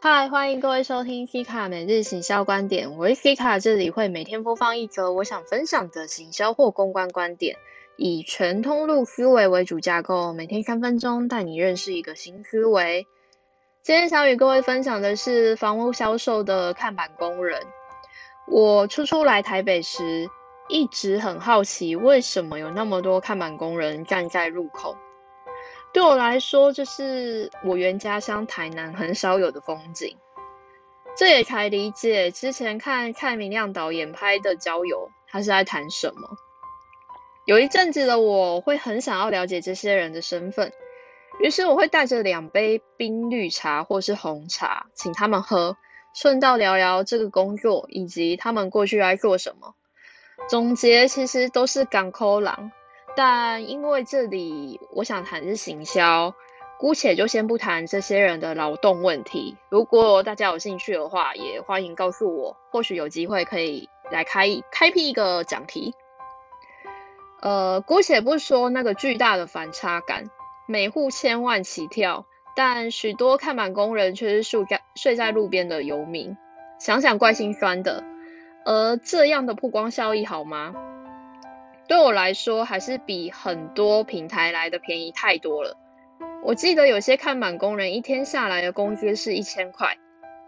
嗨，欢迎各位收听 C 卡每日行销观点。我是 C 卡这里会每天播放一则我想分享的行销或公关观点，以全通路思维为主架构，每天三分钟带你认识一个新思维。今天想与各位分享的是房屋销售的看板工人。我初初来台北时，一直很好奇，为什么有那么多看板工人站在入口。对我来说，这是我原家乡台南很少有的风景。这也才理解之前看蔡明亮导演拍的《郊游》，他是在谈什么。有一阵子的我会很想要了解这些人的身份，于是我会带着两杯冰绿茶或是红茶，请他们喝，顺道聊聊这个工作以及他们过去在做什么。总结其实都是港口狼。但因为这里我想谈是行销，姑且就先不谈这些人的劳动问题。如果大家有兴趣的话，也欢迎告诉我，或许有机会可以来开开辟一个讲题。呃，姑且不说那个巨大的反差感，每户千万起跳，但许多看板工人却是睡在睡在路边的游民，想想怪心酸的。而这样的曝光效益好吗？对我来说，还是比很多平台来的便宜太多了。我记得有些看板工人一天下来的工资是一千块，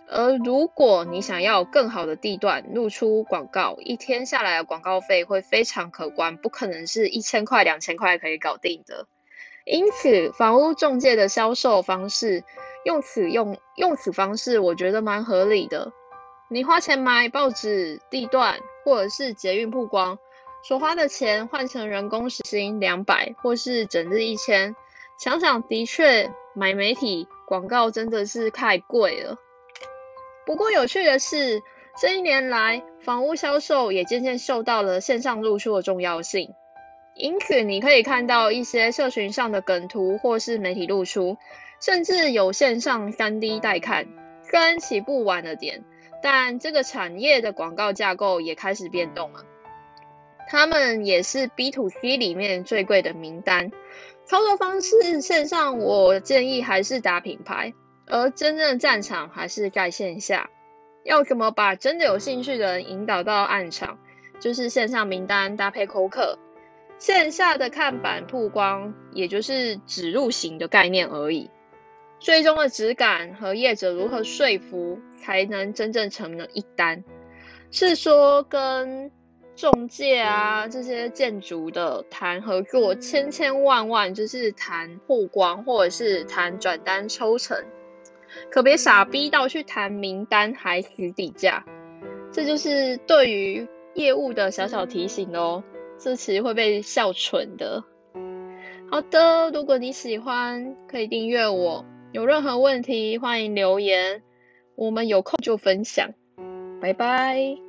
而如果你想要更好的地段露出广告，一天下来的广告费会非常可观，不可能是一千块、两千块可以搞定的。因此，房屋中介的销售方式，用此用用此方式，我觉得蛮合理的。你花钱买报纸、地段，或者是捷运曝光。所花的钱换成人工时薪两百，或是整日一千，想想的确买媒体广告真的是太贵了。不过有趣的是，这一年来房屋销售也渐渐受到了线上露出的重要性。因此你可以看到一些社群上的梗图，或是媒体露出，甚至有线上三 D 带看。虽然起步晚了点，但这个产业的广告架构也开始变动了。他们也是 B to C 里面最贵的名单。操作方式线上，我建议还是打品牌，而真正的战场还是在线下。要怎么把真的有兴趣的人引导到暗场？就是线上名单搭配扣客，线下的看板曝光，也就是指入型的概念而已。最终的质感和业者如何说服，才能真正成了一单？是说跟。中介啊，这些建筑的谈合作，千千万万就是谈曝光，或者是谈转单抽成，可别傻逼到去谈名单还死底价，这就是对于业务的小小提醒哦，这其实会被笑蠢的。好的，如果你喜欢，可以订阅我，有任何问题欢迎留言，我们有空就分享，拜拜。